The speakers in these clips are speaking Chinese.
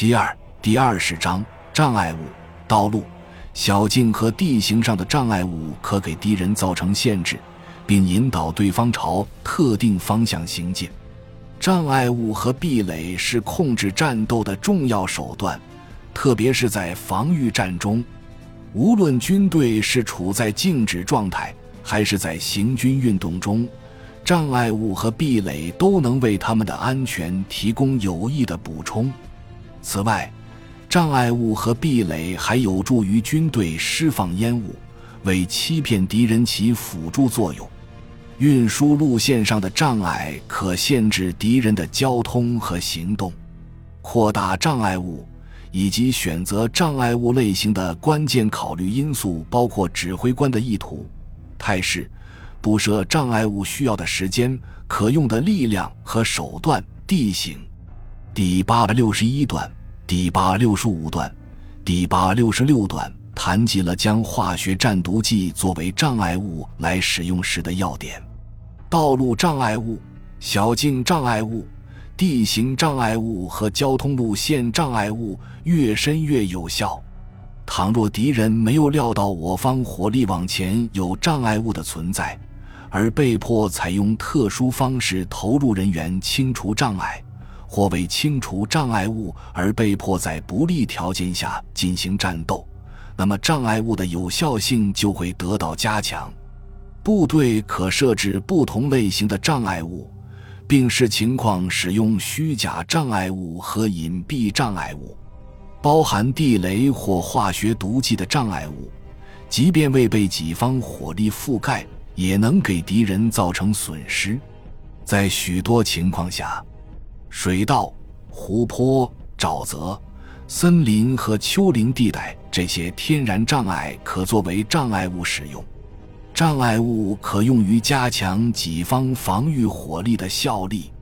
其二，第二十章障碍物、道路、小径和地形上的障碍物可给敌人造成限制，并引导对方朝特定方向行进。障碍物和壁垒是控制战斗的重要手段，特别是在防御战中。无论军队是处在静止状态，还是在行军运动中，障碍物和壁垒都能为他们的安全提供有益的补充。此外，障碍物和壁垒还有助于军队释放烟雾，为欺骗敌人起辅助作用。运输路线上的障碍可限制敌人的交通和行动。扩大障碍物。以及选择障碍物类型的关键考虑因素包括指挥官的意图、态势、布设障碍物需要的时间、可用的力量和手段、地形。第八百六十一段、第八六十五段、第八六十六段谈及了将化学战毒剂作为障碍物来使用时的要点：道路障碍物、小径障碍物。地形障碍物和交通路线障碍物越深越有效。倘若敌人没有料到我方火力往前有障碍物的存在，而被迫采用特殊方式投入人员清除障碍，或为清除障碍物而被迫在不利条件下进行战斗，那么障碍物的有效性就会得到加强。部队可设置不同类型的障碍物。并视情况使用虚假障碍物和隐蔽障碍物，包含地雷或化学毒剂的障碍物，即便未被己方火力覆盖，也能给敌人造成损失。在许多情况下，水道、湖泊、沼泽、森林和丘陵地带这些天然障碍可作为障碍物使用。障碍物可用于加强己方防御火力的效力。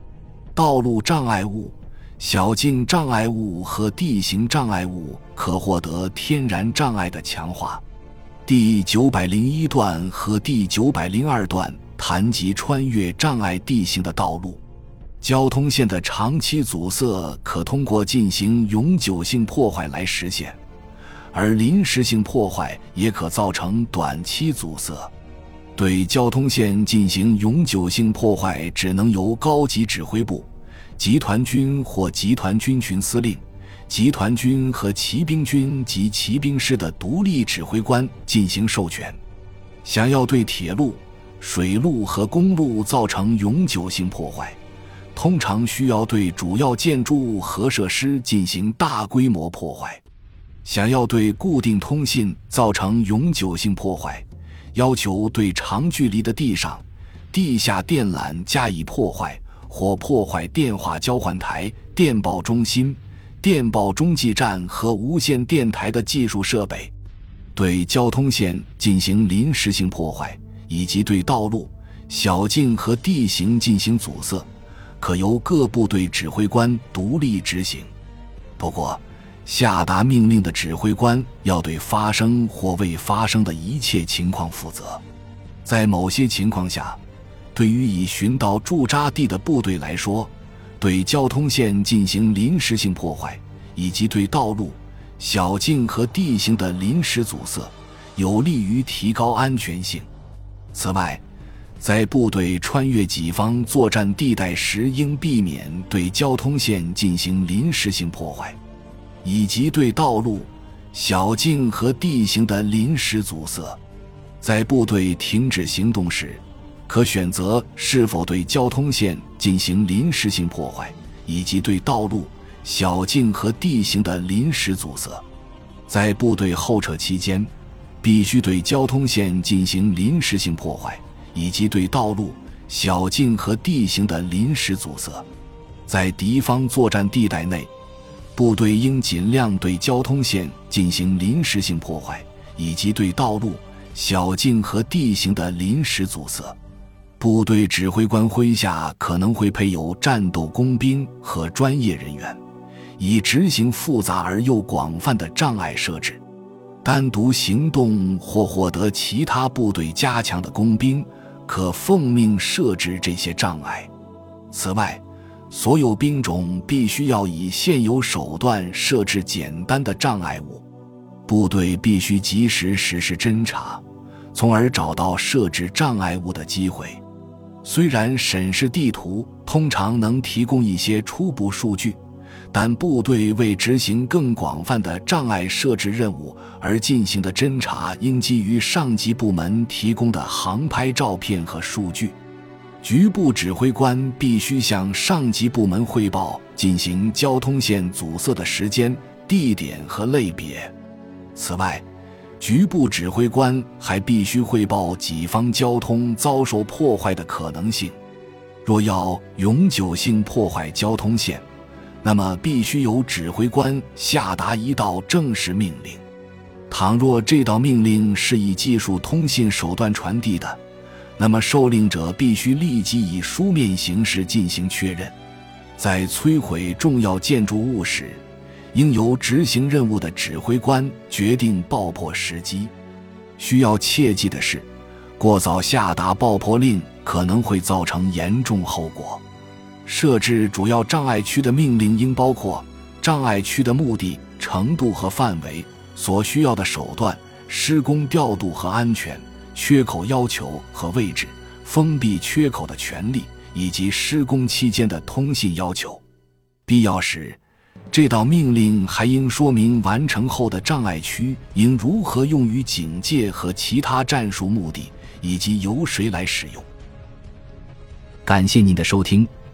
道路障碍物、小径障碍物和地形障碍物可获得天然障碍的强化。第九百零一段和第九百零二段谈及穿越障碍地形的道路。交通线的长期阻塞可通过进行永久性破坏来实现，而临时性破坏也可造成短期阻塞。对交通线进行永久性破坏，只能由高级指挥部、集团军或集团军群司令、集团军和骑兵军及骑兵师的独立指挥官进行授权。想要对铁路、水路和公路造成永久性破坏，通常需要对主要建筑物和设施进行大规模破坏。想要对固定通信造成永久性破坏，要求对长距离的地上、地下电缆加以破坏，或破坏电话交换台、电报中心、电报中继站和无线电台的技术设备；对交通线进行临时性破坏，以及对道路、小径和地形进行阻塞，可由各部队指挥官独立执行。不过，下达命令的指挥官要对发生或未发生的一切情况负责。在某些情况下，对于已寻到驻扎地的部队来说，对交通线进行临时性破坏，以及对道路、小径和地形的临时阻塞，有利于提高安全性。此外，在部队穿越己方作战地带时，应避免对交通线进行临时性破坏。以及对道路、小径和地形的临时阻塞，在部队停止行动时，可选择是否对交通线进行临时性破坏，以及对道路、小径和地形的临时阻塞。在部队后撤期间，必须对交通线进行临时性破坏，以及对道路、小径和地形的临时阻塞。在敌方作战地带内。部队应尽量对交通线进行临时性破坏，以及对道路、小径和地形的临时阻塞。部队指挥官麾下可能会配有战斗工兵和专业人员，以执行复杂而又广泛的障碍设置。单独行动或获得其他部队加强的工兵，可奉命设置这些障碍。此外，所有兵种必须要以现有手段设置简单的障碍物，部队必须及时实施侦查，从而找到设置障碍物的机会。虽然审视地图通常能提供一些初步数据，但部队为执行更广泛的障碍设置任务而进行的侦查，应基于上级部门提供的航拍照片和数据。局部指挥官必须向上级部门汇报进行交通线阻塞的时间、地点和类别。此外，局部指挥官还必须汇报己方交通遭受破坏的可能性。若要永久性破坏交通线，那么必须由指挥官下达一道正式命令。倘若这道命令是以技术通信手段传递的，那么，受令者必须立即以书面形式进行确认。在摧毁重要建筑物时，应由执行任务的指挥官决定爆破时机。需要切记的是，过早下达爆破令可能会造成严重后果。设置主要障碍区的命令应包括障碍区的目的、程度和范围、所需要的手段、施工调度和安全。缺口要求和位置、封闭缺口的权利以及施工期间的通信要求。必要时，这道命令还应说明完成后的障碍区应如何用于警戒和其他战术目的，以及由谁来使用。感谢您的收听，